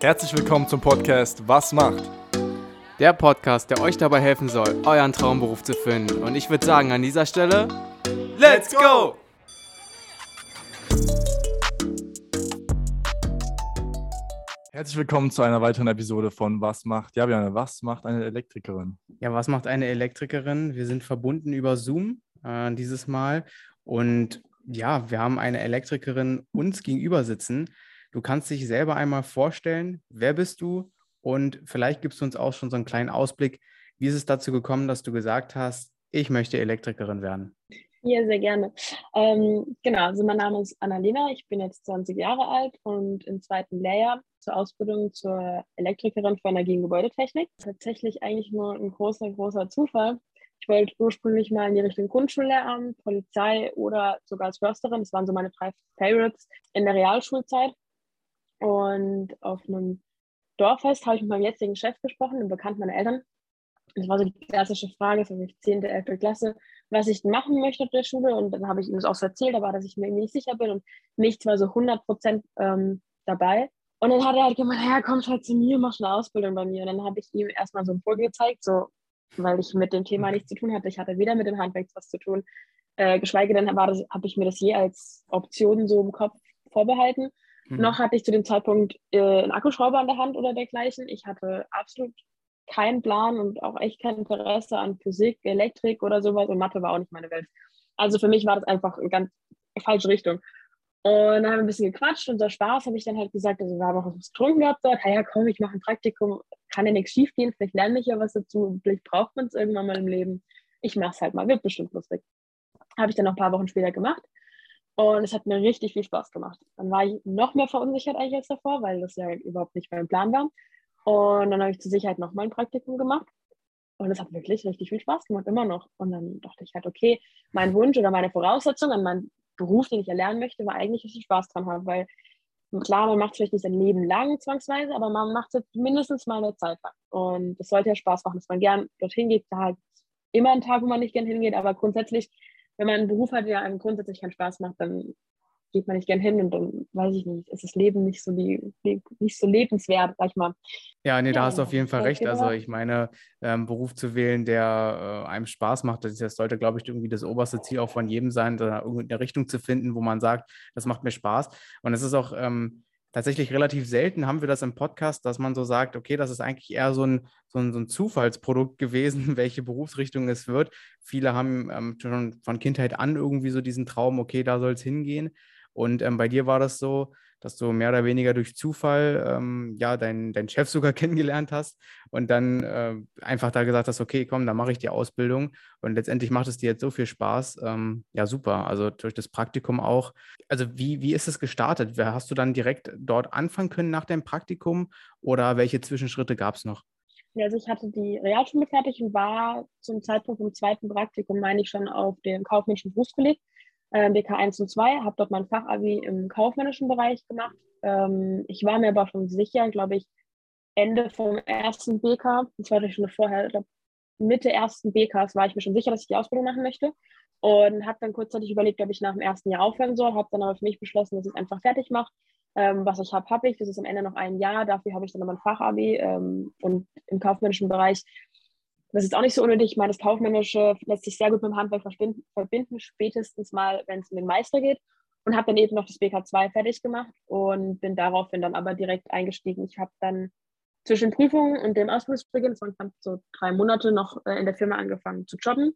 Herzlich willkommen zum Podcast Was macht? Der Podcast, der euch dabei helfen soll, euren Traumberuf zu finden. Und ich würde sagen, an dieser Stelle, Let's go! Herzlich willkommen zu einer weiteren Episode von Was macht? Ja, Björn, was macht eine Elektrikerin? Ja, was macht eine Elektrikerin? Wir sind verbunden über Zoom äh, dieses Mal. Und ja, wir haben eine Elektrikerin uns gegenüber sitzen. Du kannst dich selber einmal vorstellen, wer bist du? Und vielleicht gibst du uns auch schon so einen kleinen Ausblick, wie ist es dazu gekommen, dass du gesagt hast, ich möchte Elektrikerin werden? Ja, sehr gerne. Ähm, genau, also mein Name ist Annalena, ich bin jetzt 20 Jahre alt und im zweiten Lehrjahr zur Ausbildung zur Elektrikerin für Energie- und Gebäudetechnik. Tatsächlich eigentlich nur ein großer, großer Zufall. Ich wollte ursprünglich mal in die Richtung Grundschullehramt, Polizei oder sogar als Försterin. Das waren so meine drei Favorites in der Realschulzeit. Und auf einem Dorffest habe ich mit meinem jetzigen Chef gesprochen, einem Bekannten meiner Eltern. Das war so die klassische Frage, das war die 10., 11. Klasse, was ich machen möchte auf der Schule. Und dann habe ich ihm das auch so erzählt, aber dass ich mir nicht sicher bin und nichts war so 100 Prozent ähm, dabei. Und dann hat er halt gemeint, ja, komm halt zu mir, mach eine Ausbildung bei mir. Und dann habe ich ihm erstmal so ein Foto gezeigt, so, weil ich mit dem Thema nichts zu tun hatte. Ich hatte weder mit dem Handwerk was zu tun, äh, geschweige denn habe ich mir das je als Option so im Kopf vorbehalten. Mhm. Noch hatte ich zu dem Zeitpunkt äh, einen Akkuschrauber an der Hand oder dergleichen. Ich hatte absolut keinen Plan und auch echt kein Interesse an Physik, Elektrik oder sowas und Mathe war auch nicht meine Welt. Also für mich war das einfach eine ganz falsche Richtung. Und dann haben wir ein bisschen gequatscht und so Spaß habe ich dann halt gesagt, also wir haben auch was getrunken gehabt dort, ja komm, ich mache ein Praktikum, kann ja nichts schief gehen, vielleicht lerne ich ja was dazu, vielleicht braucht man es irgendwann mal im Leben. Ich mache es halt mal, wird bestimmt lustig. Habe ich dann noch ein paar Wochen später gemacht und es hat mir richtig viel Spaß gemacht. Dann war ich noch mehr verunsichert eigentlich als davor, weil das ja überhaupt nicht mein Plan war. Und dann habe ich zur Sicherheit nochmal ein Praktikum gemacht. Und es hat wirklich richtig viel Spaß gemacht, immer noch. Und dann dachte ich halt, okay, mein Wunsch oder meine Voraussetzung an meinen Beruf, den ich erlernen möchte, war eigentlich, dass ich Spaß dran habe. Weil klar, man macht es vielleicht nicht sein Leben lang zwangsweise, aber man macht es mindestens mal eine Zeit lang. Und es sollte ja Spaß machen, dass man gern dorthin geht. Da halt immer ein Tag, wo man nicht gern hingeht, aber grundsätzlich, wenn man einen Beruf hat, der einem grundsätzlich keinen Spaß macht, dann geht man nicht gern hin und dann weiß ich nicht, ist das Leben nicht so, die, nicht so lebenswert, sag ich mal. Ja, nee, da ja, hast du auf jeden Fall recht. Also ich meine, ähm, Beruf zu wählen, der äh, einem Spaß macht, das, das sollte, glaube ich, irgendwie das oberste Ziel auch von jedem sein, da irgendeine Richtung zu finden, wo man sagt, das macht mir Spaß. Und es ist auch ähm, tatsächlich relativ selten haben wir das im Podcast, dass man so sagt, okay, das ist eigentlich eher so ein, so ein, so ein Zufallsprodukt gewesen, welche Berufsrichtung es wird. Viele haben ähm, schon von Kindheit an irgendwie so diesen Traum, okay, da soll es hingehen. Und ähm, bei dir war das so, dass du mehr oder weniger durch Zufall ähm, ja deinen dein Chef sogar kennengelernt hast und dann äh, einfach da gesagt hast, okay, komm, dann mache ich die Ausbildung und letztendlich macht es dir jetzt so viel Spaß. Ähm, ja, super. Also durch das Praktikum auch. Also wie, wie ist es gestartet? Hast du dann direkt dort anfangen können nach deinem Praktikum oder welche Zwischenschritte gab es noch? Also ich hatte die Realschule fertig und war zum Zeitpunkt im zweiten Praktikum, meine ich, schon auf dem kaufmännischen Berufskolleg BK 1 und 2, habe dort mein Fachabi im kaufmännischen Bereich gemacht. Ähm, ich war mir aber schon sicher, glaube ich, Ende vom ersten BK, das war schon vorher, glaub, Mitte ersten BKs war ich mir schon sicher, dass ich die Ausbildung machen möchte. Und habe dann kurzzeitig überlegt, ob ich nach dem ersten Jahr aufhören soll. Habe dann aber für mich beschlossen, dass ich es einfach fertig mache. Ähm, was ich habe, habe ich. Das ist am Ende noch ein Jahr. Dafür habe ich dann aber ein Fachabi. Ähm, und im kaufmännischen Bereich das ist auch nicht so unnötig. Ich meine, das Kaufmännische lässt sich sehr gut mit dem Handwerk verbinden, spätestens mal, wenn es um den Meister geht. Und habe dann eben noch das BK2 fertig gemacht und bin daraufhin dann aber direkt eingestiegen. Ich habe dann zwischen Prüfungen und dem Ausbildungsbeginn, das waren so drei Monate, noch äh, in der Firma angefangen zu jobben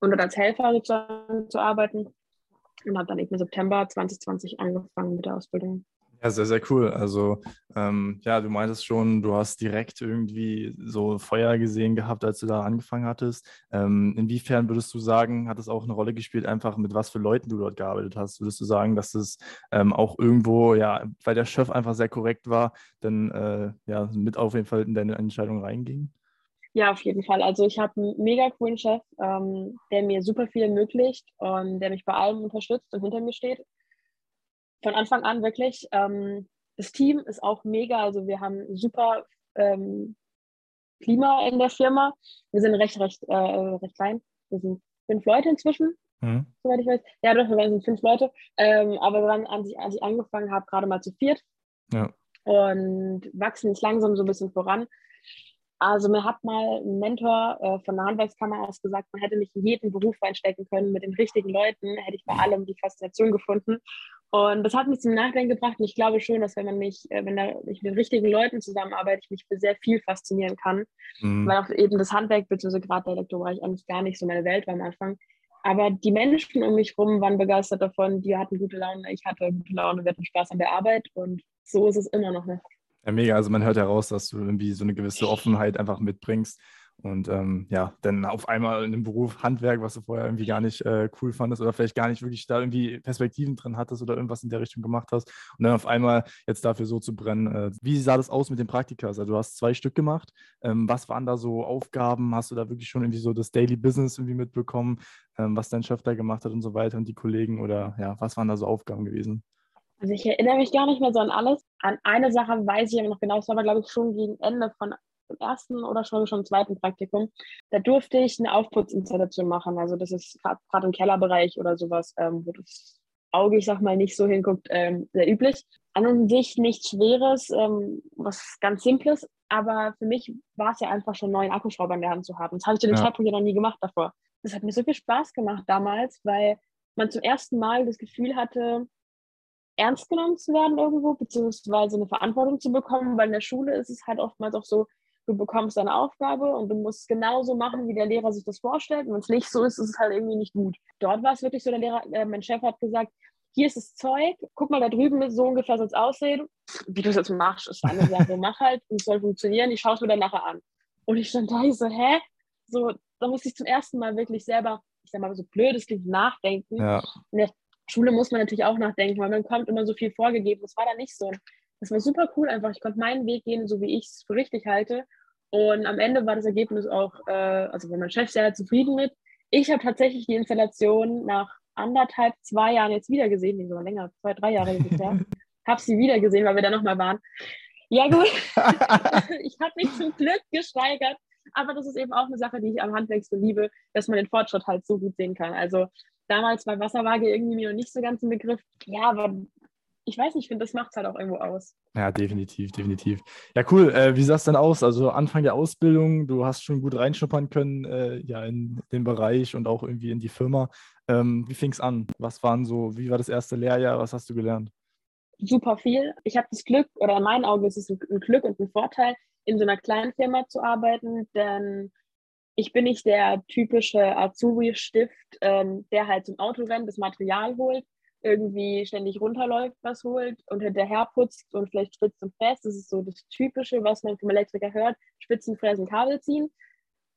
und als Helfer sozusagen zu arbeiten. Und habe dann eben im September 2020 angefangen mit der Ausbildung. Ja, sehr, sehr cool. Also, ähm, ja, du meintest schon, du hast direkt irgendwie so Feuer gesehen gehabt, als du da angefangen hattest. Ähm, inwiefern würdest du sagen, hat es auch eine Rolle gespielt, einfach mit was für Leuten du dort gearbeitet hast? Würdest du sagen, dass es ähm, auch irgendwo, ja, weil der Chef einfach sehr korrekt war, dann äh, ja, mit auf jeden Fall in deine Entscheidung reinging? Ja, auf jeden Fall. Also ich habe einen mega coolen Chef, ähm, der mir super viel ermöglicht und der mich bei allem unterstützt und hinter mir steht von Anfang an wirklich. Ähm, das Team ist auch mega. Also wir haben super ähm, Klima in der Firma. Wir sind recht, recht, äh, recht klein. Wir sind fünf Leute inzwischen, mhm. soweit ich weiß. Ja, doch, wir sind fünf Leute. Ähm, aber waren, als ich, als ich angefangen habe, gerade mal zu viert. Ja. und wachsen jetzt langsam so ein bisschen voran. Also mir hat mal ein Mentor äh, von der Handwerkskammer aus gesagt, man hätte mich in jeden Beruf reinstecken können. Mit den richtigen Leuten hätte ich bei allem die Faszination gefunden. Und das hat mich zum Nachdenken gebracht. Und ich glaube schon, dass wenn man mich, äh, wenn da, ich mit richtigen Leuten zusammenarbeite, ich mich für sehr viel faszinieren kann. Mhm. Weil auch eben das Handwerk, beziehungsweise gerade der Elektrobereich, eigentlich gar nicht so meine Welt war am Anfang. Aber die Menschen um mich herum waren begeistert davon, die hatten gute Laune, ich hatte gute Laune, wir hatten Spaß an der Arbeit und so ist es immer noch. Ne? Ja, mega. Also man hört heraus, dass du irgendwie so eine gewisse Offenheit einfach mitbringst. Und ähm, ja, dann auf einmal in dem Beruf Handwerk, was du vorher irgendwie gar nicht äh, cool fandest oder vielleicht gar nicht wirklich da irgendwie Perspektiven drin hattest oder irgendwas in der Richtung gemacht hast und dann auf einmal jetzt dafür so zu brennen. Äh, wie sah das aus mit den Praktikas? Also du hast zwei Stück gemacht. Ähm, was waren da so Aufgaben? Hast du da wirklich schon irgendwie so das Daily Business irgendwie mitbekommen, ähm, was dein Chef da gemacht hat und so weiter und die Kollegen oder ja, was waren da so Aufgaben gewesen? Also ich erinnere mich gar nicht mehr so an alles. An eine Sache weiß ich aber noch genau, das war aber, glaube ich, schon gegen Ende von dem ersten oder schon schon zweiten Praktikum. Da durfte ich eine Aufputzinstallation machen. Also das ist gerade im Kellerbereich oder sowas, ähm, wo das Auge, ich sag mal, nicht so hinguckt, ähm, sehr üblich. An und sich nichts Schweres, ähm, was ganz Simples, aber für mich war es ja einfach schon neu, einen Akkuschrauber in der Hand zu haben. Das habe ich zu dem ja. Zeitpunkt ja noch nie gemacht davor. Das hat mir so viel Spaß gemacht damals, weil man zum ersten Mal das Gefühl hatte, ernst genommen zu werden irgendwo, beziehungsweise eine Verantwortung zu bekommen, weil in der Schule ist es halt oftmals auch so, du bekommst eine Aufgabe und du musst genauso machen, wie der Lehrer sich das vorstellt. Und wenn es nicht so ist, ist es halt irgendwie nicht gut. Dort war es wirklich so, der Lehrer, äh, mein Chef hat gesagt, hier ist das Zeug, guck mal da drüben, so ungefähr soll es aussehen. Wie du es jetzt machst, ist eine Sache, mach halt und es soll funktionieren, ich schaue es mir dann nachher an. Und ich stand da, ich so, hä? So, da musste ich zum ersten Mal wirklich selber, ich sag mal, so blöd es klingt, nachdenken. Ja. In der Schule muss man natürlich auch nachdenken, weil man kommt immer so viel vorgegeben. Das war da nicht so. Das war super cool einfach. Ich konnte meinen Weg gehen, so wie ich es für richtig halte. Und am Ende war das Ergebnis auch, äh, also war mein Chef sehr zufrieden mit. Ich habe tatsächlich die Installation nach anderthalb, zwei Jahren jetzt wieder gesehen, nee, sogar länger, zwei, drei Jahre bisher. habe sie wieder gesehen, weil wir da nochmal waren. Ja gut, ich habe mich zum Glück gesteigert, aber das ist eben auch eine Sache, die ich am Handwerk so liebe, dass man den Fortschritt halt so gut sehen kann. Also damals bei Wasserwaage irgendwie mir noch nicht so ganz im Begriff. Ja, aber ich weiß nicht, ich finde, das macht es halt auch irgendwo aus. Ja, definitiv, definitiv. Ja, cool. Äh, wie sah es denn aus? Also Anfang der Ausbildung, du hast schon gut reinschnuppern können, äh, ja, in den Bereich und auch irgendwie in die Firma. Ähm, wie fing es an? Was waren so, wie war das erste Lehrjahr? Was hast du gelernt? Super viel. Ich habe das Glück, oder in meinen Augen ist es ein Glück und ein Vorteil, in so einer kleinen Firma zu arbeiten, denn ich bin nicht der typische Azubi-Stift, ähm, der halt zum Auto rennt, das Material holt, irgendwie ständig runterläuft, was holt und hinterher putzt und vielleicht spitzt und fräst. Das ist so das Typische, was man vom Elektriker hört. Spitzen, fräsen, Kabel ziehen.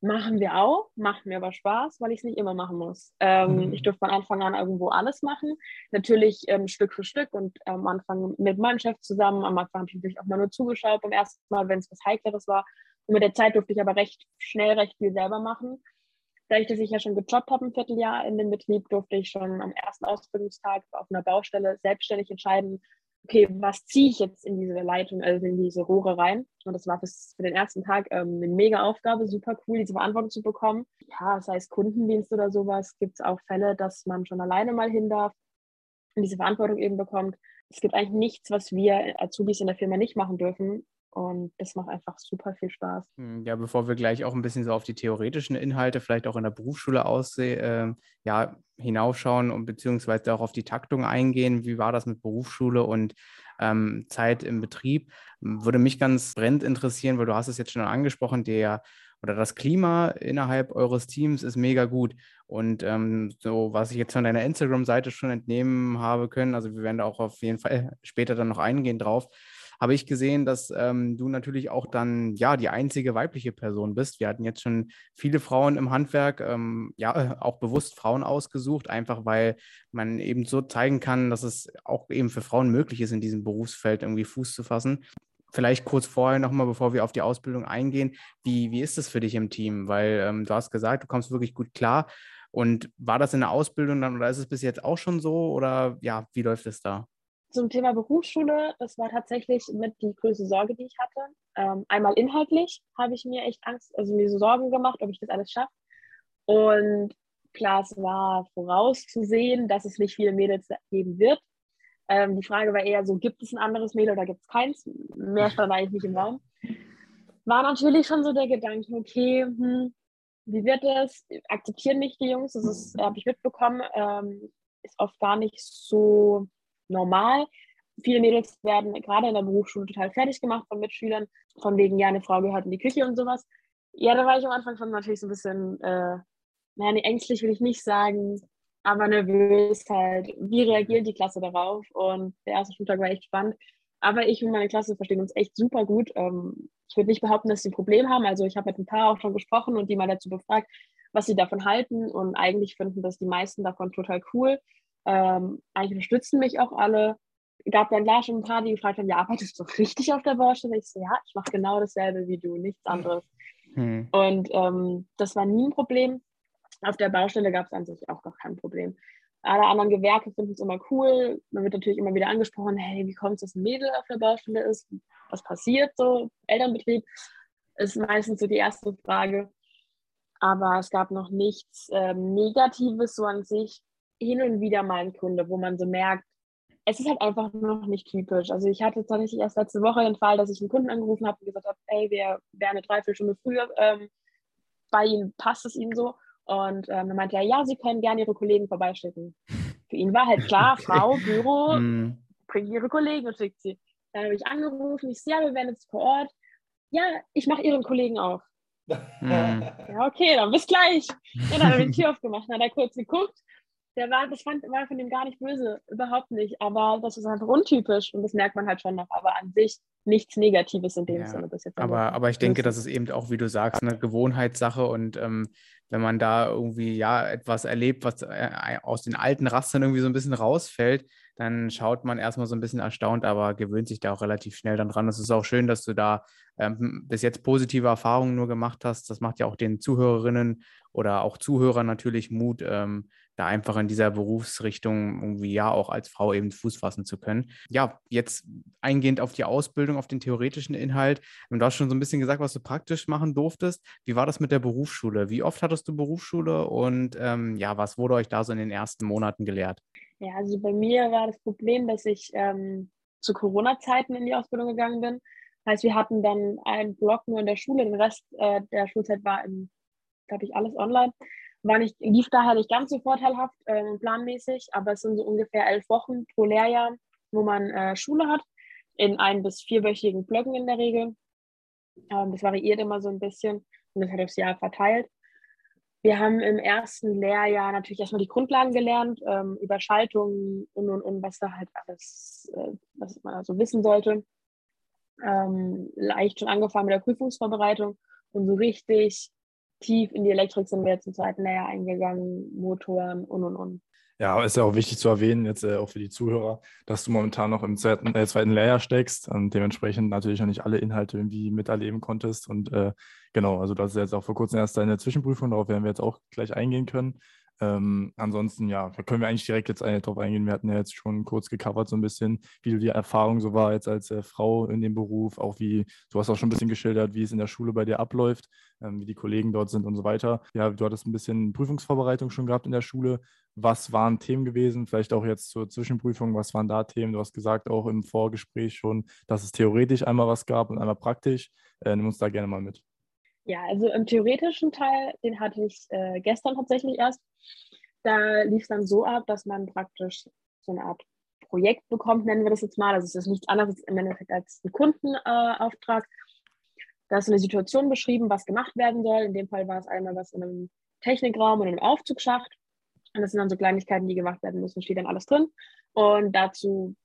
Machen wir auch, macht mir aber Spaß, weil ich es nicht immer machen muss. Ähm, mhm. Ich durfte von Anfang an irgendwo alles machen. Natürlich ähm, Stück für Stück und am Anfang mit meinem Chef zusammen. Am Anfang habe ich natürlich auch mal nur zugeschaut beim ersten Mal, wenn es was Heikleres war. Und mit der Zeit durfte ich aber recht schnell recht viel selber machen. Dadurch, dass ich ja schon gejobbt habe ein Vierteljahr in dem Betrieb, durfte ich schon am ersten Ausbildungstag auf einer Baustelle selbstständig entscheiden, okay, was ziehe ich jetzt in diese Leitung, also in diese Rohre rein. Und das war für den ersten Tag ähm, eine mega Aufgabe, super cool, diese Verantwortung zu bekommen. Ja, sei es Kundendienst oder sowas, gibt es auch Fälle, dass man schon alleine mal hin darf und diese Verantwortung eben bekommt. Es gibt eigentlich nichts, was wir Azubis in der Firma nicht machen dürfen. Und das macht einfach super viel Spaß. Hm, ja, bevor wir gleich auch ein bisschen so auf die theoretischen Inhalte, vielleicht auch in der Berufsschule aussehen, äh, ja, hinaufschauen und beziehungsweise auch auf die Taktung eingehen. Wie war das mit Berufsschule und ähm, Zeit im Betrieb? Würde mich ganz brennend interessieren, weil du hast es jetzt schon angesprochen, der oder das Klima innerhalb eures Teams ist mega gut. Und ähm, so, was ich jetzt von deiner Instagram-Seite schon entnehmen habe können, also wir werden da auch auf jeden Fall später dann noch eingehen drauf, habe ich gesehen, dass ähm, du natürlich auch dann ja die einzige weibliche Person bist. Wir hatten jetzt schon viele Frauen im Handwerk, ähm, ja, auch bewusst Frauen ausgesucht, einfach weil man eben so zeigen kann, dass es auch eben für Frauen möglich ist, in diesem Berufsfeld irgendwie Fuß zu fassen. Vielleicht kurz vorher nochmal, bevor wir auf die Ausbildung eingehen, wie, wie ist es für dich im Team? Weil ähm, du hast gesagt, du kommst wirklich gut klar. Und war das in der Ausbildung dann oder ist es bis jetzt auch schon so? Oder ja, wie läuft es da? Zum Thema Berufsschule, das war tatsächlich mit die größte Sorge, die ich hatte. Ähm, einmal inhaltlich habe ich mir echt Angst, also mir so Sorgen gemacht, ob ich das alles schaffe. Und klar, es war vorauszusehen, dass es nicht viele Mädels geben wird. Ähm, die Frage war eher so, gibt es ein anderes Mädel oder gibt es keins? Mehr stand eigentlich nicht im Raum. War natürlich schon so der Gedanke, okay, hm, wie wird das? Akzeptieren mich die Jungs? Das habe ich mitbekommen, ähm, ist oft gar nicht so normal. Viele Mädels werden gerade in der Berufsschule total fertig gemacht von Mitschülern, von wegen, ja, eine Frau gehört in die Küche und sowas. Ja, da war ich am Anfang schon natürlich so ein bisschen, äh, naja, nee, ängstlich will ich nicht sagen, aber nervös halt. Wie reagiert die Klasse darauf? Und der erste Schultag war echt spannend. Aber ich und meine Klasse verstehen uns echt super gut. Ähm, ich würde nicht behaupten, dass sie ein Problem haben. Also ich habe mit ein paar auch schon gesprochen und die mal dazu befragt, was sie davon halten. Und eigentlich finden das die meisten davon total cool. Ähm, eigentlich unterstützen mich auch alle. Gab dann da schon ein paar, die gefragt haben, ja, arbeitest du richtig auf der Baustelle? Ich so, ja, ich mache genau dasselbe wie du, nichts anderes. Hm. Und ähm, das war nie ein Problem. Auf der Baustelle gab es an sich auch gar kein Problem. Alle anderen Gewerke finden es immer cool. Man wird natürlich immer wieder angesprochen, hey, wie kommt es, dass ein Mädel auf der Baustelle ist? Was passiert so? Elternbetrieb ist meistens so die erste Frage. Aber es gab noch nichts ähm, Negatives so an sich. Hin und wieder mal ein Kunde, wo man so merkt, es ist halt einfach noch nicht typisch. Also ich hatte tatsächlich erst letzte Woche den Fall, dass ich einen Kunden angerufen habe und gesagt habe, hey, wir wären eine Dreiviertelstunde früher ähm, bei Ihnen, passt es Ihnen so? Und ähm, dann meinte er, ja, Sie können gerne Ihre Kollegen vorbeischicken. Für ihn war halt klar, Frau, Büro, mm. bringt Ihre Kollegen und schickt sie. Dann habe ich angerufen, ich sehe, ja, wir werden jetzt vor Ort. Ja, ich mache Ihren Kollegen auf. Mm. Ja, okay, dann bis gleich. Ja, dann habe ich die Tür aufgemacht, dann hat er kurz geguckt. Der war, das fand, war von ihm gar nicht böse, überhaupt nicht. Aber das ist einfach untypisch und das merkt man halt schon noch. Aber an sich nichts Negatives in dem ja, Sinne bis jetzt. Aber, aber ich denke, das ist eben auch, wie du sagst, eine Gewohnheitssache und ähm, wenn man da irgendwie ja etwas erlebt, was äh, aus den alten Rastern irgendwie so ein bisschen rausfällt, dann schaut man erstmal so ein bisschen erstaunt, aber gewöhnt sich da auch relativ schnell dann dran. Es ist auch schön, dass du da ähm, bis jetzt positive Erfahrungen nur gemacht hast. Das macht ja auch den Zuhörerinnen oder auch Zuhörern natürlich Mut, ähm, da einfach in dieser Berufsrichtung irgendwie ja auch als Frau eben Fuß fassen zu können. Ja, jetzt eingehend auf die Ausbildung, auf den theoretischen Inhalt. Du hast schon so ein bisschen gesagt, was du praktisch machen durftest. Wie war das mit der Berufsschule? Wie oft hattest du Berufsschule und ähm, ja, was wurde euch da so in den ersten Monaten gelehrt? Ja, also bei mir war das Problem, dass ich ähm, zu Corona-Zeiten in die Ausbildung gegangen bin. Heißt, wir hatten dann einen Block nur in der Schule, den Rest äh, der Schulzeit war, glaube ich, alles online war nicht, lief daher nicht ganz so vorteilhaft äh, planmäßig, aber es sind so ungefähr elf Wochen pro Lehrjahr, wo man äh, Schule hat, in ein- bis vierwöchigen Blöcken in der Regel. Ähm, das variiert immer so ein bisschen und das hat aufs Jahr verteilt. Wir haben im ersten Lehrjahr natürlich erstmal die Grundlagen gelernt, ähm, über Schaltungen und, und, und was da halt alles, äh, was man also wissen sollte. Ähm, leicht schon angefangen mit der Prüfungsvorbereitung und so richtig tief in die Elektrik sind wir jetzt im zweiten Layer eingegangen, Motoren und und und. Ja, ist ja auch wichtig zu erwähnen, jetzt äh, auch für die Zuhörer, dass du momentan noch im zweiten, äh, zweiten Layer steckst und dementsprechend natürlich noch nicht alle Inhalte irgendwie miterleben konntest. Und äh, genau, also das ist jetzt auch vor kurzem erst deine Zwischenprüfung, darauf werden wir jetzt auch gleich eingehen können. Ähm, ansonsten, ja, da können wir eigentlich direkt jetzt drauf eingehen. Wir hatten ja jetzt schon kurz gecovert, so ein bisschen, wie die Erfahrung so war jetzt als äh, Frau in dem Beruf, auch wie, du hast auch schon ein bisschen geschildert, wie es in der Schule bei dir abläuft, ähm, wie die Kollegen dort sind und so weiter. Ja, du hattest ein bisschen Prüfungsvorbereitung schon gehabt in der Schule. Was waren Themen gewesen? Vielleicht auch jetzt zur Zwischenprüfung, was waren da Themen? Du hast gesagt auch im Vorgespräch schon, dass es theoretisch einmal was gab und einmal praktisch. Äh, nimm uns da gerne mal mit. Ja, also im theoretischen Teil, den hatte ich äh, gestern tatsächlich erst. Da lief es dann so ab, dass man praktisch so eine Art Projekt bekommt, nennen wir das jetzt mal. Also es ist nichts anderes im Endeffekt als ein Kundenauftrag. Da ist eine Situation beschrieben, was gemacht werden soll. In dem Fall war es einmal was in einem Technikraum und einem Aufzugsschacht. Und das sind dann so Kleinigkeiten, die gemacht werden müssen, steht dann alles drin. Und dazu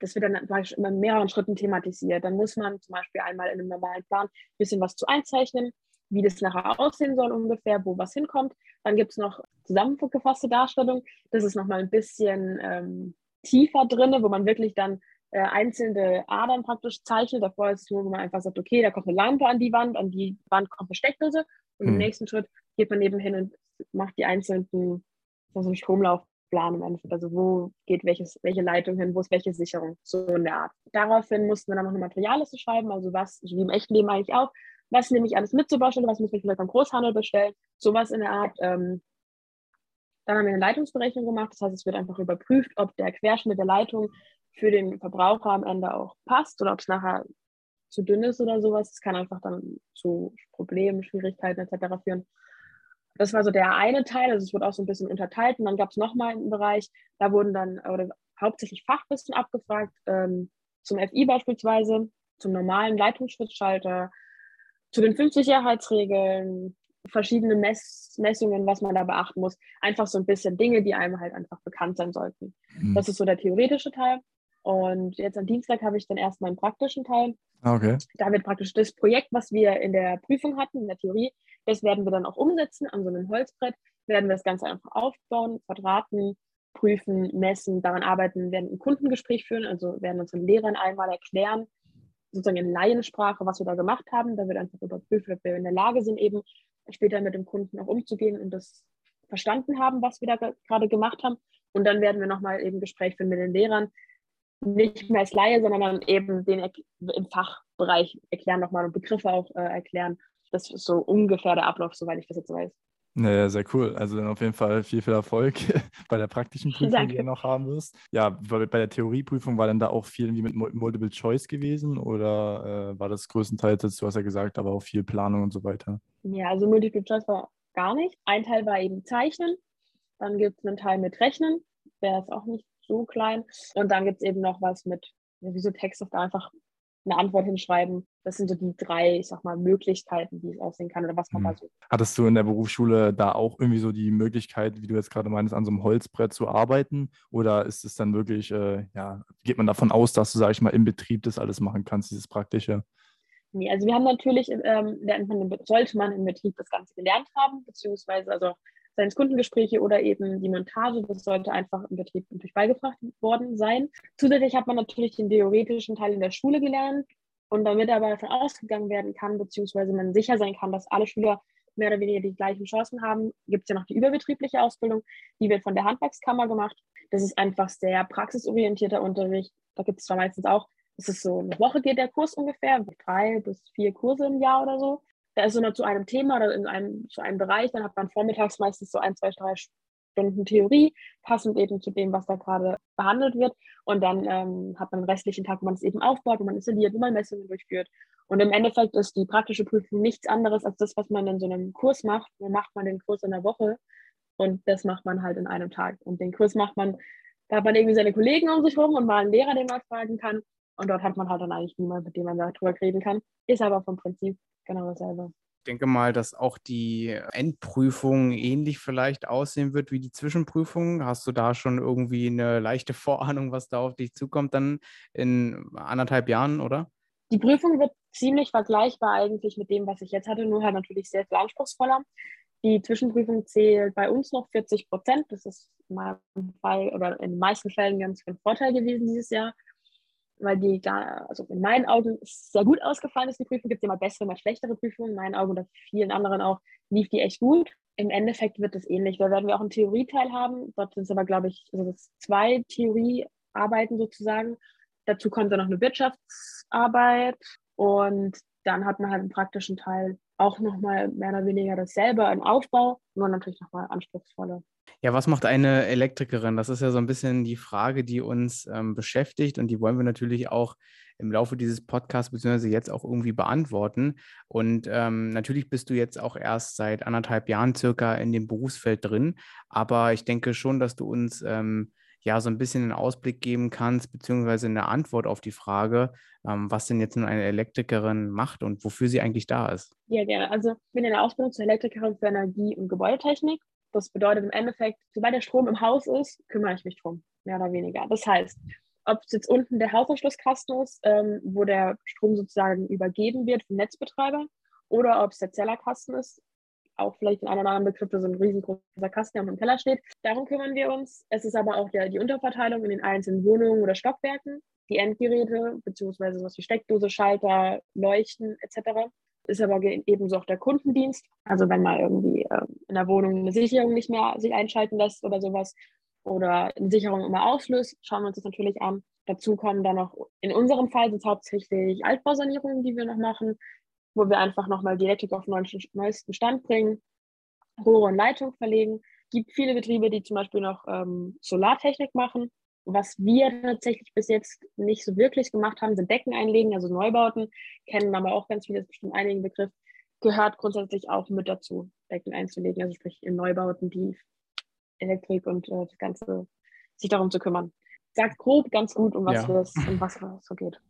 das wird dann in mehreren Schritten thematisiert. Dann muss man zum Beispiel einmal in einem normalen Plan ein bisschen was zu einzeichnen, wie das nachher aussehen soll ungefähr, wo was hinkommt. Dann gibt es noch zusammengefasste Darstellung. Das ist nochmal ein bisschen ähm, tiefer drin, wo man wirklich dann äh, einzelne Adern praktisch zeichnet. Davor ist es nur, wo man einfach sagt, okay, da kommt eine Lampe an die Wand, an die Wand kommt eine Steckdose. Und hm. im nächsten Schritt geht man eben hin und macht die einzelnen, so einen Stromlauf Plan im Endeffekt. Also wo geht welches, welche Leitung hin, wo ist welche Sicherung, so in der Art. Daraufhin mussten wir dann noch eine Materialliste schreiben, also was, wie im echten Leben eigentlich auch, was nehme ich alles mit zur Baustelle, was muss ich vielleicht beim Großhandel bestellen, sowas in der Art. Ähm, Dann haben wir eine Leitungsberechnung gemacht. Das heißt, es wird einfach überprüft, ob der Querschnitt der Leitung für den Verbraucher am Ende auch passt oder ob es nachher zu dünn ist oder sowas. Das kann einfach dann zu Problemen, Schwierigkeiten etc. führen. Das war so der eine Teil, also es wurde auch so ein bisschen unterteilt. Und dann gab es nochmal einen Bereich, da wurden dann oder hauptsächlich Fachwissen abgefragt, ähm, zum FI beispielsweise, zum normalen Leitungsschrittschalter, zu den 50-Sicherheitsregeln, verschiedene Mess Messungen, was man da beachten muss. Einfach so ein bisschen Dinge, die einem halt einfach bekannt sein sollten. Mhm. Das ist so der theoretische Teil. Und jetzt am Dienstag habe ich dann erst meinen praktischen Teil. Ah, okay. Da wird praktisch das Projekt, was wir in der Prüfung hatten, in der Theorie, das werden wir dann auch umsetzen an so einem Holzbrett, werden wir das Ganze einfach aufbauen, verdrahten, prüfen, messen, daran arbeiten, werden ein Kundengespräch führen, also werden unseren Lehrern einmal erklären, sozusagen in Laiensprache, was wir da gemacht haben. Da wird einfach überprüft, ob wir in der Lage sind, eben später mit dem Kunden auch umzugehen und das verstanden haben, was wir da gerade gemacht haben. Und dann werden wir nochmal eben Gespräch führen mit den Lehrern, nicht mehr als Laie, sondern eben den im Fachbereich erklären nochmal und Begriffe auch äh, erklären. Das ist so ungefähr der Ablauf, soweit ich das jetzt weiß. Naja, sehr cool. Also dann auf jeden Fall viel, viel Erfolg bei der praktischen Prüfung, Danke. die du noch haben wirst. Ja, bei der Theorieprüfung war dann da auch viel irgendwie mit Multiple Choice gewesen oder äh, war das größtenteils, du hast ja gesagt, aber auch viel Planung und so weiter? Ja, also Multiple Choice war gar nicht. Ein Teil war eben Zeichnen, dann gibt es einen Teil mit Rechnen, der ist auch nicht so klein. Und dann gibt es eben noch was mit, wie so Text da einfach eine Antwort hinschreiben. Das sind so die drei, ich sag mal, Möglichkeiten, wie es aussehen kann oder was man mhm. mal so. Hattest du in der Berufsschule da auch irgendwie so die Möglichkeit, wie du jetzt gerade meinst, an so einem Holzbrett zu arbeiten? Oder ist es dann wirklich, äh, ja, geht man davon aus, dass du, sag ich mal, im Betrieb das alles machen kannst, dieses Praktische? Nee, also wir haben natürlich, ähm, man, sollte man im Betrieb das Ganze gelernt haben, beziehungsweise also seien es Kundengespräche oder eben die Montage, das sollte einfach im Betrieb natürlich beigebracht worden sein. Zusätzlich hat man natürlich den theoretischen Teil in der Schule gelernt und damit aber davon ausgegangen werden kann, beziehungsweise man sicher sein kann, dass alle Schüler mehr oder weniger die gleichen Chancen haben, gibt es ja noch die überbetriebliche Ausbildung, die wird von der Handwerkskammer gemacht. Das ist einfach sehr praxisorientierter Unterricht. Da gibt es zwar meistens auch, es ist so eine Woche geht der Kurs ungefähr, drei bis vier Kurse im Jahr oder so da ist so nur zu einem Thema oder in einem, zu einem Bereich, dann hat man vormittags meistens so ein, zwei, drei Stunden Theorie, passend eben zu dem, was da gerade behandelt wird. Und dann ähm, hat man den restlichen Tag, wo man es eben aufbaut, wo man installiert, wo man Messungen durchführt. Und im Endeffekt ist die praktische Prüfung nichts anderes als das, was man in so einem Kurs macht. Dann macht man den Kurs in der Woche und das macht man halt in einem Tag. Und den Kurs macht man, da hat man irgendwie seine Kollegen um sich rum und mal einen Lehrer, den man fragen kann. Und dort hat man halt dann eigentlich niemanden, mit dem man darüber reden kann. Ist aber vom Prinzip genau dasselbe. Denke mal, dass auch die Endprüfung ähnlich vielleicht aussehen wird wie die Zwischenprüfung. Hast du da schon irgendwie eine leichte Vorahnung, was da auf dich zukommt dann in anderthalb Jahren, oder? Die Prüfung wird ziemlich vergleichbar eigentlich mit dem, was ich jetzt hatte, nur halt natürlich sehr viel anspruchsvoller. Die Zwischenprüfung zählt bei uns noch 40 Prozent. Das ist in meinem Fall oder in den meisten Fällen ganz viel Vorteil gewesen dieses Jahr weil die, also in meinen Augen sehr gut ausgefallen ist, die Prüfung. Gibt es immer bessere, mal schlechtere Prüfungen. In meinen Augen oder vielen anderen auch lief die echt gut. Im Endeffekt wird es ähnlich. Da werden wir auch einen Theorieteil haben. Dort sind es aber, glaube ich, also zwei Theoriearbeiten sozusagen. Dazu kommt dann noch eine Wirtschaftsarbeit und dann hat man halt im praktischen Teil auch nochmal mehr oder weniger dasselbe, ein Aufbau, nur natürlich nochmal anspruchsvoller. Ja, was macht eine Elektrikerin? Das ist ja so ein bisschen die Frage, die uns ähm, beschäftigt und die wollen wir natürlich auch im Laufe dieses Podcasts beziehungsweise jetzt auch irgendwie beantworten. Und ähm, natürlich bist du jetzt auch erst seit anderthalb Jahren circa in dem Berufsfeld drin, aber ich denke schon, dass du uns ähm, ja so ein bisschen einen Ausblick geben kannst, beziehungsweise eine Antwort auf die Frage, ähm, was denn jetzt nun eine Elektrikerin macht und wofür sie eigentlich da ist. Ja, gerne. Also ich bin in der Ausbildung zur Elektrikerin für Energie- und Gebäudetechnik das bedeutet im Endeffekt, sobald der Strom im Haus ist, kümmere ich mich drum, mehr oder weniger. Das heißt, ob es jetzt unten der Hausanschlusskasten ist, ähm, wo der Strom sozusagen übergeben wird vom Netzbetreiber, oder ob es der Zellerkasten ist, auch vielleicht in oder anderen Begriff, so ein riesengroßer Kasten, der am Keller steht. Darum kümmern wir uns. Es ist aber auch der, die Unterverteilung in den einzelnen Wohnungen oder Stockwerken, die Endgeräte, beziehungsweise sowas wie Steckdose, Schalter, Leuchten etc ist aber ebenso auch der Kundendienst. Also wenn mal irgendwie äh, in der Wohnung eine Sicherung nicht mehr sich einschalten lässt oder sowas oder eine Sicherung immer auslöst, schauen wir uns das natürlich an. Dazu kommen dann noch, in unserem Fall sind es hauptsächlich Altbausanierungen, die wir noch machen, wo wir einfach nochmal die Elektrik auf den neuesten Stand bringen, Rohre und Leitung verlegen. gibt viele Betriebe, die zum Beispiel noch ähm, Solartechnik machen. Was wir tatsächlich bis jetzt nicht so wirklich gemacht haben, sind Decken einlegen, also Neubauten, kennen aber auch ganz viele, das ist bestimmt einigen Begriff, gehört grundsätzlich auch mit dazu, Decken einzulegen, also sprich in Neubauten, die Elektrik und äh, das Ganze sich darum zu kümmern. Sagt grob ganz gut, um was, ja. es, um was es so geht.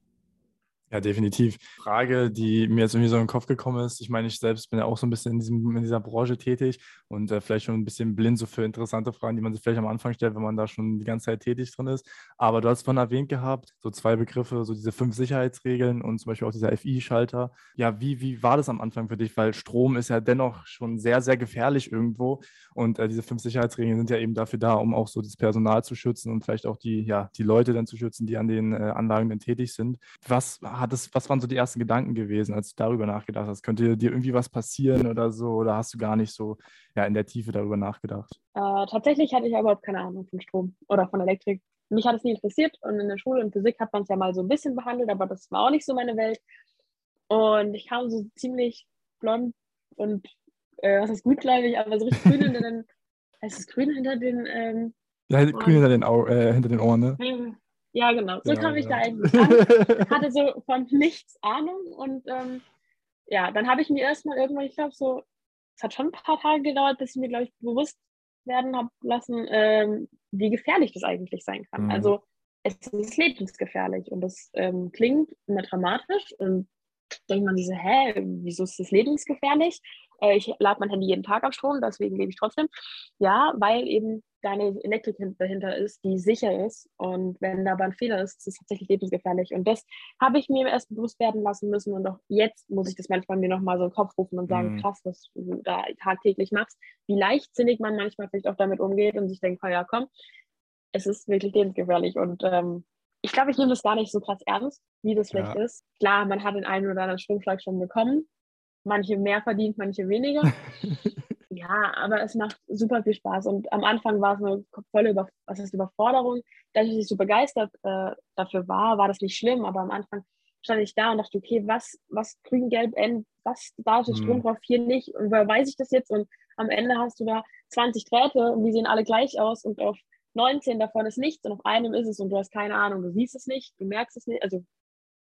Ja, definitiv. Frage, die mir jetzt irgendwie so in den Kopf gekommen ist. Ich meine, ich selbst bin ja auch so ein bisschen in, diesem, in dieser Branche tätig und äh, vielleicht schon ein bisschen blind so für interessante Fragen, die man sich vielleicht am Anfang stellt, wenn man da schon die ganze Zeit tätig drin ist. Aber du hast vorhin erwähnt gehabt, so zwei Begriffe, so diese fünf Sicherheitsregeln und zum Beispiel auch dieser FI-Schalter. Ja, wie, wie war das am Anfang für dich? Weil Strom ist ja dennoch schon sehr, sehr gefährlich irgendwo und äh, diese fünf Sicherheitsregeln sind ja eben dafür da, um auch so das Personal zu schützen und vielleicht auch die, ja, die Leute dann zu schützen, die an den äh, Anlagen dann tätig sind. Was hat es, was waren so die ersten Gedanken gewesen, als du darüber nachgedacht hast? Könnte dir irgendwie was passieren oder so? Oder hast du gar nicht so ja, in der Tiefe darüber nachgedacht? Äh, tatsächlich hatte ich überhaupt keine Ahnung von Strom oder von Elektrik. Mich hat es nie interessiert und in der Schule in Physik hat man es ja mal so ein bisschen behandelt, aber das war auch nicht so meine Welt. Und ich kam so ziemlich blond und äh, was ist gutgläubig, aber so richtig grün hinter den, heißt es grün hinter den ähm, ja, grün hinter den, Au äh, hinter den Ohren, ne? Ja, genau. So ja, kam ich da eigentlich an. Hatte so von nichts Ahnung. Und ähm, ja, dann habe ich mir erstmal irgendwann, ich glaube, so, es hat schon ein paar Tage gedauert, bis ich mir, glaube ich, bewusst werden habe lassen, ähm, wie gefährlich das eigentlich sein kann. Mhm. Also es ist lebensgefährlich und das ähm, klingt immer dramatisch und denkt man diese, hä, wieso ist das lebensgefährlich? Äh, ich lade mein Handy jeden Tag auf Strom, deswegen lebe ich trotzdem. Ja, weil eben deine Elektrik dahinter ist, die sicher ist. Und wenn da aber ein Fehler ist, ist es tatsächlich lebensgefährlich. Und das habe ich mir erst bewusst werden lassen müssen. Und auch jetzt muss ich das manchmal mir nochmal so in den Kopf rufen und sagen, mhm. krass, was du da tagtäglich machst. Wie leichtsinnig man manchmal vielleicht auch damit umgeht und sich denkt, oh ja, komm, es ist wirklich lebensgefährlich. Und ähm, ich glaube, ich nehme das gar nicht so krass ernst, wie das vielleicht ja. ist. Klar, man hat den einen oder anderen Stromschlag schon bekommen. Manche mehr verdient, manche weniger. Ja, aber es macht super viel Spaß. Und am Anfang war es eine volle Über was ist Überforderung. Da ich nicht so begeistert äh, dafür war, war das nicht schlimm. Aber am Anfang stand ich da und dachte, okay, was, was grün, gelb, N, was da ist Strom drauf, hier nicht. Und weiß ich das jetzt? Und am Ende hast du da 20 Drähte und die sehen alle gleich aus und auf 19 davon ist nichts und auf einem ist es und du hast keine Ahnung, du siehst es nicht, du merkst es nicht, also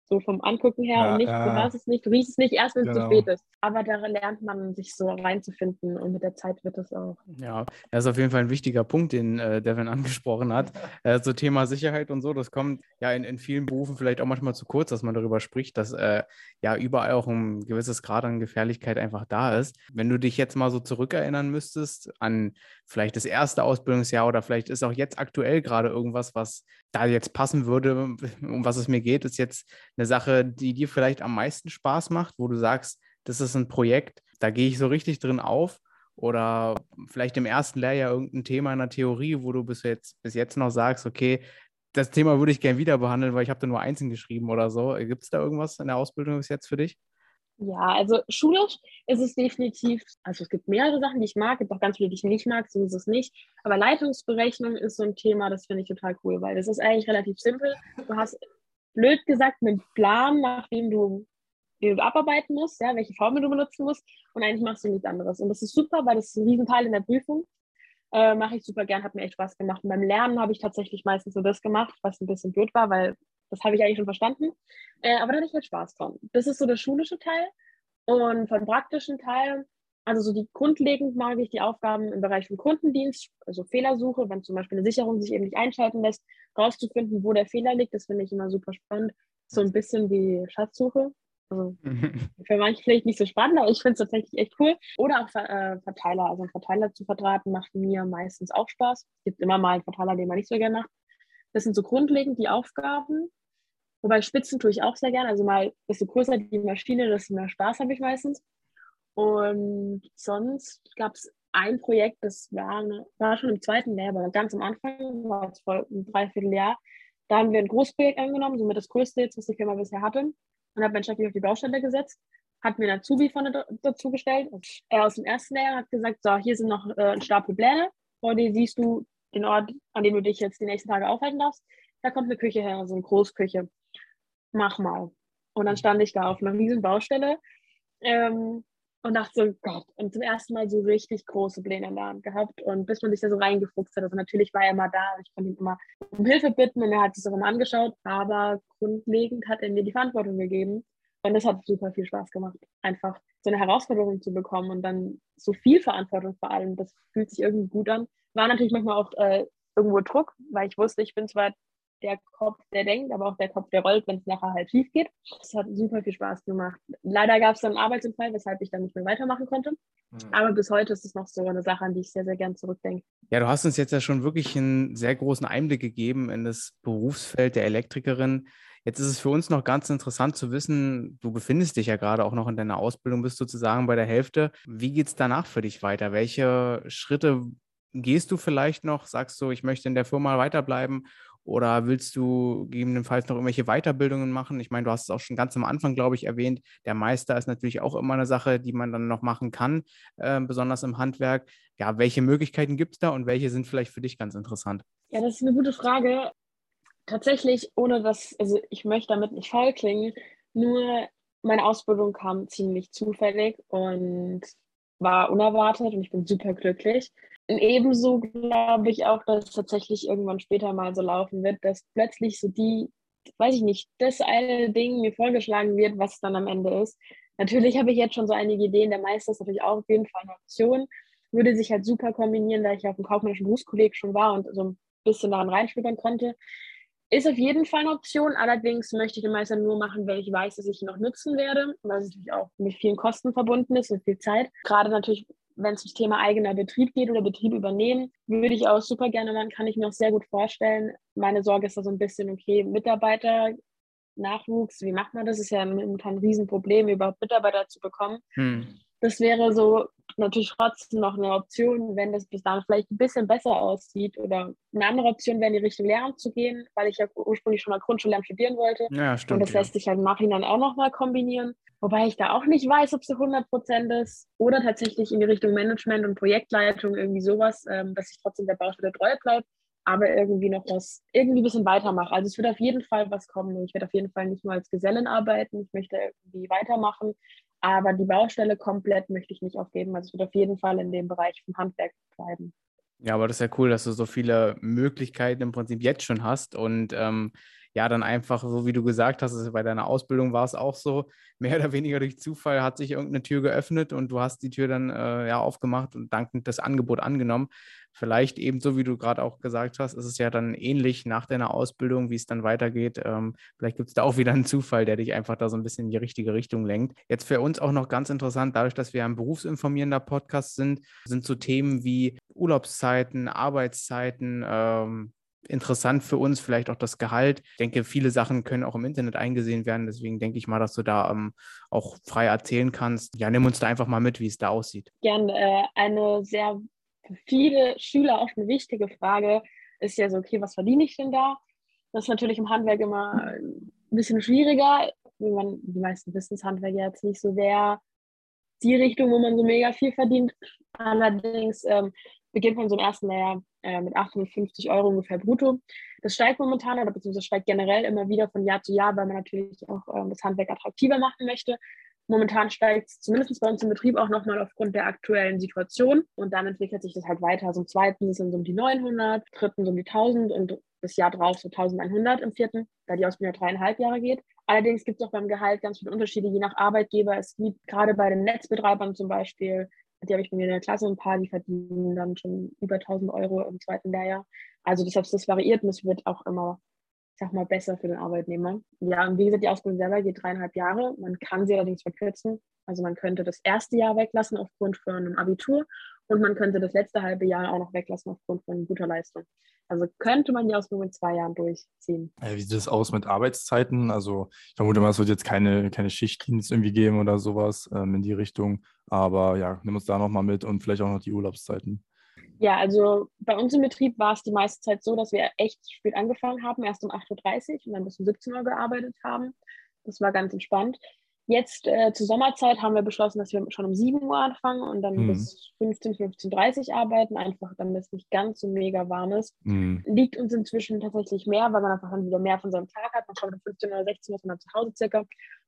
so vom Angucken her ja, und nicht, ja. du hörst es nicht, du riechst es nicht, erst wenn es genau. zu spät ist. Aber da lernt man sich so reinzufinden und mit der Zeit wird es auch. Ja, das ist auf jeden Fall ein wichtiger Punkt, den äh, Devin angesprochen hat. Äh, so Thema Sicherheit und so, das kommt ja in, in vielen Berufen vielleicht auch manchmal zu kurz, dass man darüber spricht, dass äh, ja überall auch ein gewisses Grad an Gefährlichkeit einfach da ist. Wenn du dich jetzt mal so zurückerinnern müsstest an vielleicht das erste Ausbildungsjahr oder vielleicht ist auch jetzt aktuell gerade irgendwas, was da jetzt passen würde, um was es mir geht, ist jetzt eine Sache, die dir vielleicht am meisten Spaß macht, wo du sagst, das ist ein Projekt, da gehe ich so richtig drin auf? Oder vielleicht im ersten Lehrjahr irgendein Thema in der Theorie, wo du bis jetzt, bis jetzt noch sagst, okay, das Thema würde ich gerne wieder behandeln, weil ich habe da nur einzeln geschrieben oder so. Gibt es da irgendwas in der Ausbildung bis jetzt für dich? Ja, also schulisch ist es definitiv, also es gibt mehrere Sachen, die ich mag, es gibt auch ganz viele, die ich nicht mag, so ist es nicht. Aber Leitungsberechnung ist so ein Thema, das finde ich total cool, weil das ist eigentlich relativ simpel. Du hast blöd gesagt einen Plan, nachdem du, den du abarbeiten musst, ja, welche Formel du benutzen musst und eigentlich machst du nichts anderes. Und das ist super, weil das ist ein Riesenteil in der Prüfung. Äh, Mache ich super gern, hat mir echt Spaß gemacht. Und beim Lernen habe ich tatsächlich meistens so das gemacht, was ein bisschen blöd war, weil das habe ich eigentlich schon verstanden. Äh, aber da hatte ich halt Spaß dran. Das ist so der schulische Teil. Und vom praktischen Teil, also so die grundlegend mag ich die Aufgaben im Bereich von Kundendienst, also Fehlersuche, wenn zum Beispiel eine Sicherung sich eben nicht einschalten lässt, rauszufinden, wo der Fehler liegt, das finde ich immer super spannend. So ein bisschen wie Schatzsuche. Also für manche vielleicht nicht so spannend, aber ich finde es tatsächlich echt cool. Oder auch äh, Verteiler. Also einen Verteiler zu verdrahten macht mir meistens auch Spaß. Es gibt immer mal einen Verteiler, den man nicht so gerne macht. Das sind so grundlegend die Aufgaben. Wobei Spitzen tue ich auch sehr gerne. Also mal, desto größer die Maschine, desto mehr Spaß habe ich meistens. Und sonst gab es ein Projekt, das war, eine, war schon im zweiten Lehrjahr, aber ganz am Anfang, war es vor einem Dreivierteljahr. Da haben wir ein Großprojekt angenommen, somit das größte jetzt, was die Firma bisher hatte. Und habe mein Chef auf die Baustelle gesetzt, hat mir einen Azubi vorne dazu gestellt. Er aus dem ersten Lehrjahr hat gesagt, so, hier sind noch äh, ein Stapel Pläne. Vor dir siehst du den Ort, an dem du dich jetzt die nächsten Tage aufhalten darfst. Da kommt eine Küche her, also eine Großküche mach mal. Und dann stand ich da auf einer riesen Baustelle ähm, und dachte so, Gott, und zum ersten Mal so richtig große Pläne in der Hand gehabt. Und bis man sich da so reingefuchst hat, also natürlich war er immer da ich konnte ihn immer um Hilfe bitten und er hat sich auch immer angeschaut, aber grundlegend hat er mir die Verantwortung gegeben. Und es hat super viel Spaß gemacht, einfach so eine Herausforderung zu bekommen und dann so viel Verantwortung vor allem. Das fühlt sich irgendwie gut an. War natürlich manchmal auch äh, irgendwo Druck, weil ich wusste, ich bin zwar der Kopf, der denkt, aber auch der Kopf, der rollt, wenn es nachher halt schief geht. Es hat super viel Spaß gemacht. Leider gab es dann einen Arbeitsunfall, weshalb ich dann nicht mehr weitermachen konnte. Mhm. Aber bis heute ist es noch so eine Sache, an die ich sehr, sehr gern zurückdenke. Ja, du hast uns jetzt ja schon wirklich einen sehr großen Einblick gegeben in das Berufsfeld der Elektrikerin. Jetzt ist es für uns noch ganz interessant zu wissen, du befindest dich ja gerade auch noch in deiner Ausbildung, bist sozusagen bei der Hälfte. Wie geht es danach für dich weiter? Welche Schritte gehst du vielleicht noch? Sagst du, ich möchte in der Firma weiterbleiben? Oder willst du gegebenenfalls noch irgendwelche Weiterbildungen machen? Ich meine, du hast es auch schon ganz am Anfang, glaube ich, erwähnt. Der Meister ist natürlich auch immer eine Sache, die man dann noch machen kann, äh, besonders im Handwerk. Ja, welche Möglichkeiten gibt es da und welche sind vielleicht für dich ganz interessant? Ja, das ist eine gute Frage. Tatsächlich, ohne dass, also ich möchte damit nicht faul klingen, nur meine Ausbildung kam ziemlich zufällig und war unerwartet und ich bin super glücklich. Ebenso glaube ich auch, dass es tatsächlich irgendwann später mal so laufen wird, dass plötzlich so die, weiß ich nicht, das eine Ding mir vorgeschlagen wird, was dann am Ende ist. Natürlich habe ich jetzt schon so einige Ideen. Der Meister ist natürlich auch auf jeden Fall eine Option. Würde sich halt super kombinieren, da ich auf dem kaufmännischen Berufskolleg schon war und so ein bisschen daran reinschnuppern konnte. Ist auf jeden Fall eine Option. Allerdings möchte ich den Meister nur machen, wenn ich weiß, dass ich ihn noch nutzen werde, weil es natürlich auch mit vielen Kosten verbunden ist und viel Zeit. Gerade natürlich, wenn es ums Thema eigener Betrieb geht oder Betrieb übernehmen, würde ich auch super gerne machen, kann ich mir auch sehr gut vorstellen. Meine Sorge ist da so ein bisschen, okay, Mitarbeiter, Nachwuchs, wie macht man das? Ist ja ein Riesenproblem, überhaupt Mitarbeiter zu bekommen. Hm. Das wäre so natürlich trotzdem noch eine Option, wenn das bis dahin vielleicht ein bisschen besser aussieht. Oder eine andere Option wäre in die Richtung Lehramt zu gehen, weil ich ja ursprünglich schon mal Grundschullehramt studieren wollte. Ja, stimmt. Und das lässt sich halt im Nachhinein auch nochmal kombinieren. Wobei ich da auch nicht weiß, ob es 100 Prozent ist. Oder tatsächlich in die Richtung Management und Projektleitung, irgendwie sowas, ähm, dass ich trotzdem der Baustelle treu bleibe aber irgendwie noch was, irgendwie ein bisschen weitermache. Also es wird auf jeden Fall was kommen. Ich werde auf jeden Fall nicht nur als Gesellin arbeiten, ich möchte irgendwie weitermachen, aber die Baustelle komplett möchte ich nicht aufgeben. Also es wird auf jeden Fall in dem Bereich vom Handwerk bleiben. Ja, aber das ist ja cool, dass du so viele Möglichkeiten im Prinzip jetzt schon hast und ähm, ja, dann einfach, so wie du gesagt hast, also bei deiner Ausbildung war es auch so, mehr oder weniger durch Zufall hat sich irgendeine Tür geöffnet und du hast die Tür dann äh, ja aufgemacht und dankend das Angebot angenommen. Vielleicht eben so, wie du gerade auch gesagt hast, ist es ja dann ähnlich nach deiner Ausbildung, wie es dann weitergeht. Ähm, vielleicht gibt es da auch wieder einen Zufall, der dich einfach da so ein bisschen in die richtige Richtung lenkt. Jetzt für uns auch noch ganz interessant, dadurch, dass wir ein berufsinformierender Podcast sind, sind so Themen wie Urlaubszeiten, Arbeitszeiten, ähm, interessant für uns, vielleicht auch das Gehalt. Ich denke, viele Sachen können auch im Internet eingesehen werden. Deswegen denke ich mal, dass du da ähm, auch frei erzählen kannst. Ja, nimm uns da einfach mal mit, wie es da aussieht. Gerne. Äh, eine sehr für viele Schüler auch eine wichtige Frage ist ja so, okay, was verdiene ich denn da? Das ist natürlich im Handwerk immer ein bisschen schwieriger. Wie man, die meisten wissen, das Handwerk jetzt nicht so sehr die Richtung, wo man so mega viel verdient. Allerdings ähm, beginnt man so im ersten Lehrjahr äh, mit 850 Euro ungefähr brutto. Das steigt momentan oder beziehungsweise steigt generell immer wieder von Jahr zu Jahr, weil man natürlich auch ähm, das Handwerk attraktiver machen möchte. Momentan steigt es zumindest bei uns im Betrieb auch nochmal aufgrund der aktuellen Situation und dann entwickelt sich das halt weiter. Also im zweiten sind es um die 900, dritten um die 1000 und das Jahr drauf so 1100 im vierten, da die Ausbildung dreieinhalb Jahre geht. Allerdings gibt es auch beim Gehalt ganz viele Unterschiede, je nach Arbeitgeber. Es gibt gerade bei den Netzbetreibern zum Beispiel, die habe ich bei mir in der Klasse ein paar, die verdienen dann schon über 1000 Euro im zweiten Lehrjahr. Also deshalb das variiert und es wird auch immer ich sag mal, besser für den Arbeitnehmer. Ja, und wie gesagt, die Ausbildung selber geht dreieinhalb Jahre. Man kann sie allerdings verkürzen. Also man könnte das erste Jahr weglassen aufgrund von einem Abitur und man könnte das letzte halbe Jahr auch noch weglassen aufgrund von guter Leistung. Also könnte man die Ausbildung in zwei Jahren durchziehen. Wie sieht das aus mit Arbeitszeiten? Also ich vermute mal, es wird jetzt keine, keine Schichtdienst irgendwie geben oder sowas ähm, in die Richtung. Aber ja, nimm uns da nochmal mit und vielleicht auch noch die Urlaubszeiten. Ja, also bei uns im Betrieb war es die meiste Zeit so, dass wir echt spät angefangen haben, erst um 8.30 Uhr und dann bis um 17 Uhr gearbeitet haben. Das war ganz entspannt. Jetzt äh, zur Sommerzeit haben wir beschlossen, dass wir schon um 7 Uhr anfangen und dann mhm. bis 15, 15.30 Uhr arbeiten, einfach damit es nicht ganz so mega warm ist. Mhm. Liegt uns inzwischen tatsächlich mehr, weil man einfach dann wieder mehr von seinem Tag hat. Man kommt um 15 oder 16 Uhr dann zu Hause circa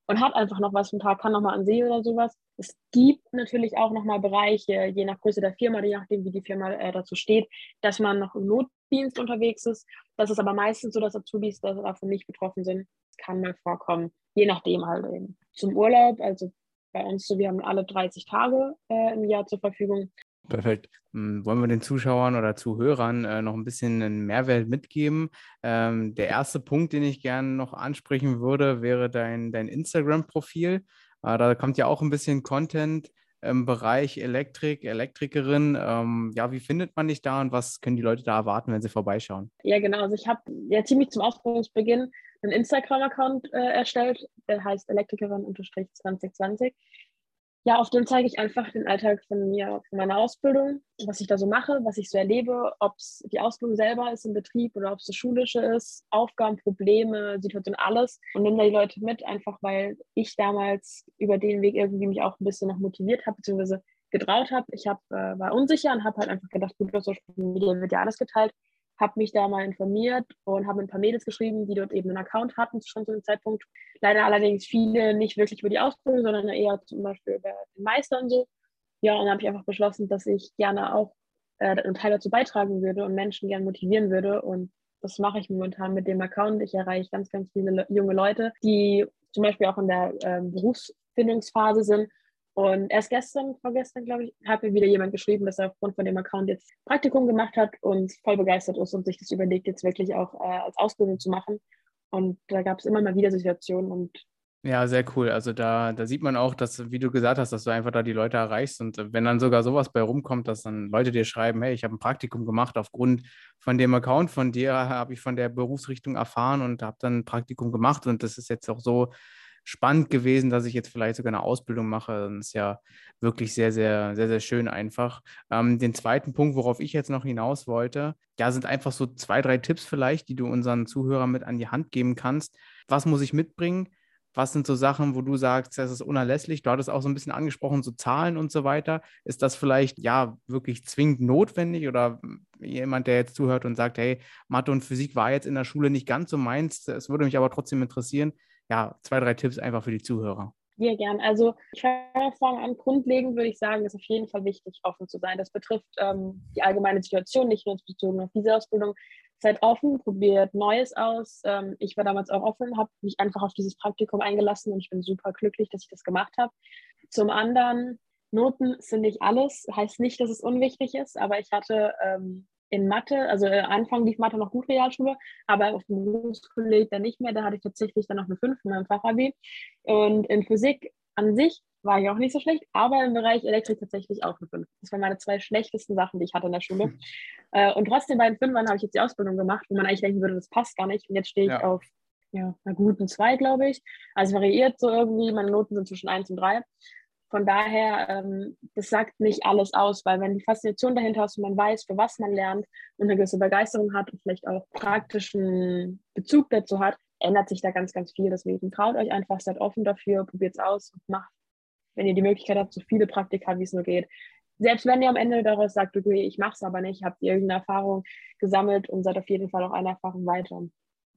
und hat einfach noch was vom Tag, kann nochmal an See oder sowas. Es gibt natürlich auch nochmal Bereiche, je nach Größe der Firma, je nachdem, wie die Firma äh, dazu steht, dass man noch im Notdienst unterwegs ist. Das ist aber meistens so, dass Azubis davon nicht betroffen sind. Kann mal vorkommen, je nachdem halt eben. Zum Urlaub, also bei uns so, wir haben alle 30 Tage äh, im Jahr zur Verfügung. Perfekt. Hm, wollen wir den Zuschauern oder Zuhörern äh, noch ein bisschen einen Mehrwert mitgeben? Ähm, der erste Punkt, den ich gerne noch ansprechen würde, wäre dein, dein Instagram-Profil. Äh, da kommt ja auch ein bisschen Content im Bereich Elektrik, Elektrikerin. Ähm, ja, wie findet man dich da und was können die Leute da erwarten, wenn sie vorbeischauen? Ja, genau. Also ich habe ja ziemlich zum Ausbildungsbeginn einen Instagram-Account äh, erstellt, der heißt Elektrikerin-2020 ja, auf dem zeige ich einfach den Alltag von mir, von meiner Ausbildung, was ich da so mache, was ich so erlebe, ob es die Ausbildung selber ist im Betrieb oder ob es das Schulische ist, Aufgaben, Probleme, Situation, alles. Und nehme da die Leute mit, einfach weil ich damals über den Weg irgendwie mich auch ein bisschen noch motiviert habe, beziehungsweise getraut habe. Ich hab, äh, war unsicher und habe halt einfach gedacht, gut, auf Social Media wird ja alles geteilt habe mich da mal informiert und habe ein paar Mädels geschrieben, die dort eben einen Account hatten, schon zu dem Zeitpunkt. Leider allerdings viele nicht wirklich über die Ausbildung, sondern eher zum Beispiel über den Meister und so. Ja, und dann habe ich einfach beschlossen, dass ich gerne auch äh, einen Teil dazu beitragen würde und Menschen gerne motivieren würde. Und das mache ich momentan mit dem Account. Ich erreiche ganz, ganz viele junge Leute, die zum Beispiel auch in der ähm, Berufsfindungsphase sind und erst gestern, vorgestern, glaube ich, hat mir wieder jemand geschrieben, dass er aufgrund von dem Account jetzt Praktikum gemacht hat und voll begeistert ist und sich das überlegt, jetzt wirklich auch äh, als Ausbildung zu machen. Und da gab es immer mal wieder Situationen und ja, sehr cool. Also da, da sieht man auch, dass, wie du gesagt hast, dass du einfach da die Leute erreichst. Und wenn dann sogar sowas bei rumkommt, dass dann Leute dir schreiben, hey, ich habe ein Praktikum gemacht, aufgrund von dem Account von dir habe ich von der Berufsrichtung erfahren und habe dann ein Praktikum gemacht. Und das ist jetzt auch so, spannend gewesen, dass ich jetzt vielleicht sogar eine Ausbildung mache. Das ist ja wirklich sehr, sehr, sehr, sehr schön einfach. Ähm, den zweiten Punkt, worauf ich jetzt noch hinaus wollte, ja, sind einfach so zwei, drei Tipps vielleicht, die du unseren Zuhörern mit an die Hand geben kannst. Was muss ich mitbringen? Was sind so Sachen, wo du sagst, das ist unerlässlich? Du hattest auch so ein bisschen angesprochen, so Zahlen und so weiter. Ist das vielleicht ja wirklich zwingend notwendig oder jemand, der jetzt zuhört und sagt, hey, Mathe und Physik war jetzt in der Schule nicht ganz so meins, es würde mich aber trotzdem interessieren ja, zwei, drei Tipps einfach für die Zuhörer. Ja, gern. Also ich fange an, grundlegend würde ich sagen, ist auf jeden Fall wichtig, offen zu sein. Das betrifft ähm, die allgemeine Situation, nicht nur bezogen auf diese Ausbildung. Seid offen, probiert Neues aus. Ähm, ich war damals auch offen, habe mich einfach auf dieses Praktikum eingelassen und ich bin super glücklich, dass ich das gemacht habe. Zum anderen, Noten sind nicht alles. Heißt nicht, dass es unwichtig ist, aber ich hatte ähm, in Mathe, also äh, Anfang lief Mathe noch gut Realschule, aber auf dem Berufskolleg dann nicht mehr. Da hatte ich tatsächlich dann noch eine 5 in meinem Fachabi. Und in Physik an sich war ich auch nicht so schlecht, aber im Bereich Elektrik tatsächlich auch eine 5. Das waren meine zwei schlechtesten Sachen, die ich hatte in der Schule. äh, und trotzdem bei den Fünfern habe ich jetzt die Ausbildung gemacht, wo man eigentlich denken würde, das passt gar nicht. Und jetzt stehe ich ja. auf ja, einer guten 2, glaube ich. Also variiert so irgendwie, meine Noten sind zwischen 1 und 3. Von daher, ähm, das sagt nicht alles aus, weil wenn die Faszination dahinter ist und man weiß, für was man lernt und eine gewisse Begeisterung hat und vielleicht auch praktischen Bezug dazu hat, ändert sich da ganz, ganz viel. Deswegen traut euch einfach, seid offen dafür, probiert es aus und macht, wenn ihr die Möglichkeit habt, so viele Praktika, wie es nur geht. Selbst wenn ihr am Ende daraus sagt, okay, ich mache es aber nicht, habt ihr irgendeine Erfahrung gesammelt und seid auf jeden Fall auch eine Erfahrung weiter.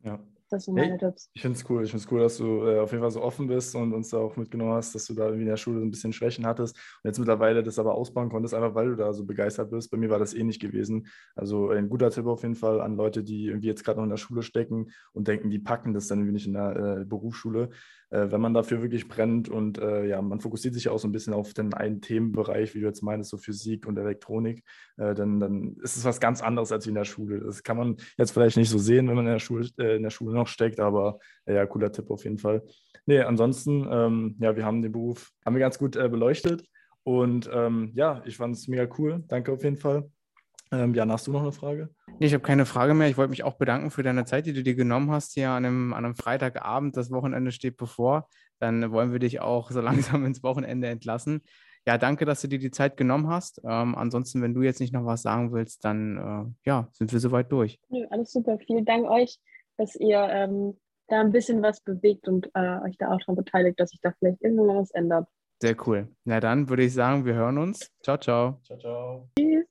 Ja, das sind meine hey, Tipps. Ich finde es cool. Ich finde es cool, dass du äh, auf jeden Fall so offen bist und uns da auch mitgenommen hast, dass du da irgendwie in der Schule so ein bisschen Schwächen hattest und jetzt mittlerweile das aber ausbauen konntest, einfach weil du da so begeistert bist. Bei mir war das eh nicht gewesen. Also ein guter Tipp auf jeden Fall an Leute, die irgendwie jetzt gerade noch in der Schule stecken und denken, die packen das dann irgendwie nicht in der äh, Berufsschule äh, wenn man dafür wirklich brennt und äh, ja, man fokussiert sich auch so ein bisschen auf den einen Themenbereich, wie du jetzt meinst, so Physik und Elektronik, äh, dann, dann ist es was ganz anderes als in der Schule. Das kann man jetzt vielleicht nicht so sehen, wenn man in der Schule, äh, in der Schule noch steckt, aber äh, ja, cooler Tipp auf jeden Fall. Nee, ansonsten, ähm, ja, wir haben den Beruf, haben wir ganz gut äh, beleuchtet und ähm, ja, ich fand es mega cool. Danke auf jeden Fall. Ähm, Jan, hast du noch eine Frage? Nee, ich habe keine Frage mehr. Ich wollte mich auch bedanken für deine Zeit, die du dir genommen hast hier an einem, an einem Freitagabend. Das Wochenende steht bevor. Dann wollen wir dich auch so langsam ins Wochenende entlassen. Ja, danke, dass du dir die Zeit genommen hast. Ähm, ansonsten, wenn du jetzt nicht noch was sagen willst, dann äh, ja, sind wir soweit durch. Nö, alles super. Vielen Dank euch, dass ihr ähm, da ein bisschen was bewegt und äh, euch da auch daran beteiligt, dass sich da vielleicht irgendwo was ändert. Sehr cool. Na dann würde ich sagen, wir hören uns. Ciao, ciao. Ciao, ciao. Tschüss.